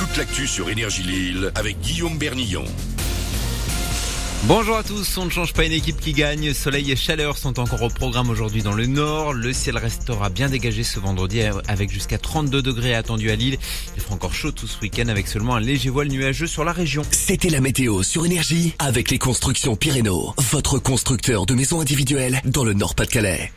toute l'actu sur Énergie Lille avec Guillaume Bernillon. Bonjour à tous, on ne change pas une équipe qui gagne. Soleil et chaleur sont encore au programme aujourd'hui dans le nord. Le ciel restera bien dégagé ce vendredi avec jusqu'à 32 degrés attendus à Lille. Il fera encore chaud tout ce week-end avec seulement un léger voile nuageux sur la région. C'était la météo sur Énergie avec les constructions Pyrénées, votre constructeur de maisons individuelles dans le Nord-Pas-de-Calais.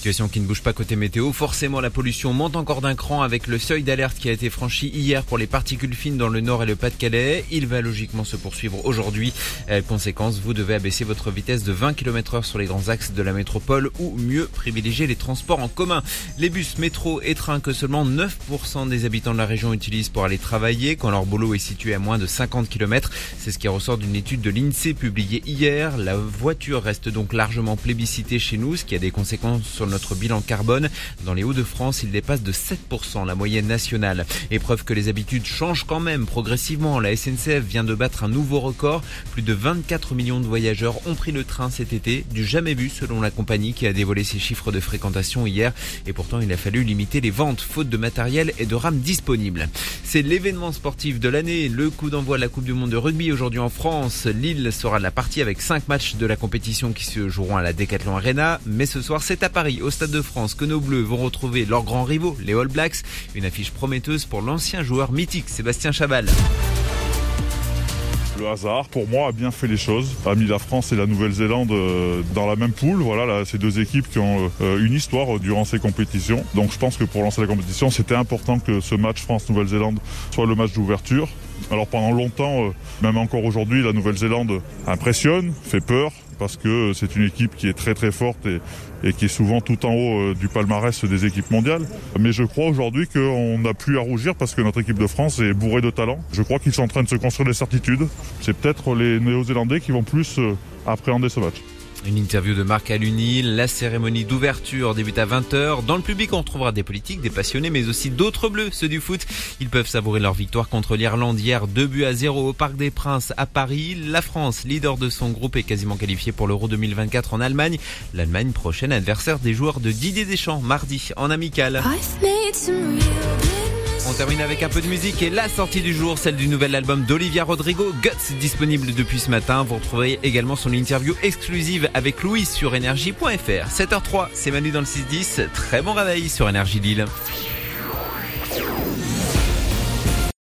Situation qui ne bouge pas côté météo. Forcément, la pollution monte encore d'un cran avec le seuil d'alerte qui a été franchi hier pour les particules fines dans le nord et le Pas-de-Calais. Il va logiquement se poursuivre aujourd'hui. Euh, conséquence, vous devez abaisser votre vitesse de 20 km heure sur les grands axes de la métropole ou mieux privilégier les transports en commun. Les bus, métro et trains que seulement 9% des habitants de la région utilisent pour aller travailler quand leur boulot est situé à moins de 50 km. C'est ce qui ressort d'une étude de l'INSEE publiée hier. La voiture reste donc largement plébiscitée chez nous, ce qui a des conséquences sur notre bilan carbone. Dans les Hauts-de-France, il dépasse de 7% la moyenne nationale. Épreuve que les habitudes changent quand même progressivement. La SNCF vient de battre un nouveau record. Plus de 24 millions de voyageurs ont pris le train cet été, du jamais vu selon la compagnie qui a dévoilé ses chiffres de fréquentation hier. Et pourtant, il a fallu limiter les ventes faute de matériel et de rames disponibles. C'est l'événement sportif de l'année, le coup d'envoi de la Coupe du Monde de rugby aujourd'hui en France. Lille sera la partie avec 5 matchs de la compétition qui se joueront à la Decathlon Arena. Mais ce soir, c'est à Paris au Stade de France que nos Bleus vont retrouver leurs grands rivaux, les All Blacks. Une affiche prometteuse pour l'ancien joueur mythique Sébastien Chabal. Le hasard, pour moi, a bien fait les choses. A mis la France et la Nouvelle-Zélande euh, dans la même poule. Voilà, là, ces deux équipes qui ont euh, une histoire durant ces compétitions. Donc je pense que pour lancer la compétition, c'était important que ce match France-Nouvelle-Zélande soit le match d'ouverture. Alors pendant longtemps, euh, même encore aujourd'hui, la Nouvelle-Zélande impressionne, fait peur, parce que c'est une équipe qui est très très forte et, qui est souvent tout en haut euh, du palmarès des équipes mondiales. Mais je crois aujourd'hui qu'on n'a plus à rougir parce que notre équipe de France est bourrée de talent. Je crois qu'ils sont en train de se construire des certitudes. C'est peut-être les Néo-Zélandais qui vont plus euh, appréhender ce match. Une interview de Marc Aluni. La cérémonie d'ouverture débute à 20h. Dans le public, on retrouvera des politiques, des passionnés, mais aussi d'autres bleus, ceux du foot. Ils peuvent savourer leur victoire contre l'Irlande hier, 2 buts à 0 au Parc des Princes à Paris. La France, leader de son groupe, est quasiment qualifiée pour l'Euro 2024 en Allemagne. L'Allemagne, prochaine adversaire des joueurs de Didier Deschamps, mardi, en amical. On termine avec un peu de musique et la sortie du jour, celle du nouvel album d'Olivia Rodrigo, Guts, disponible depuis ce matin. Vous retrouverez également son interview exclusive avec Louis sur énergie.fr. 7h03, c'est Manu dans le 6-10. Très bon réveil sur Énergie Lille.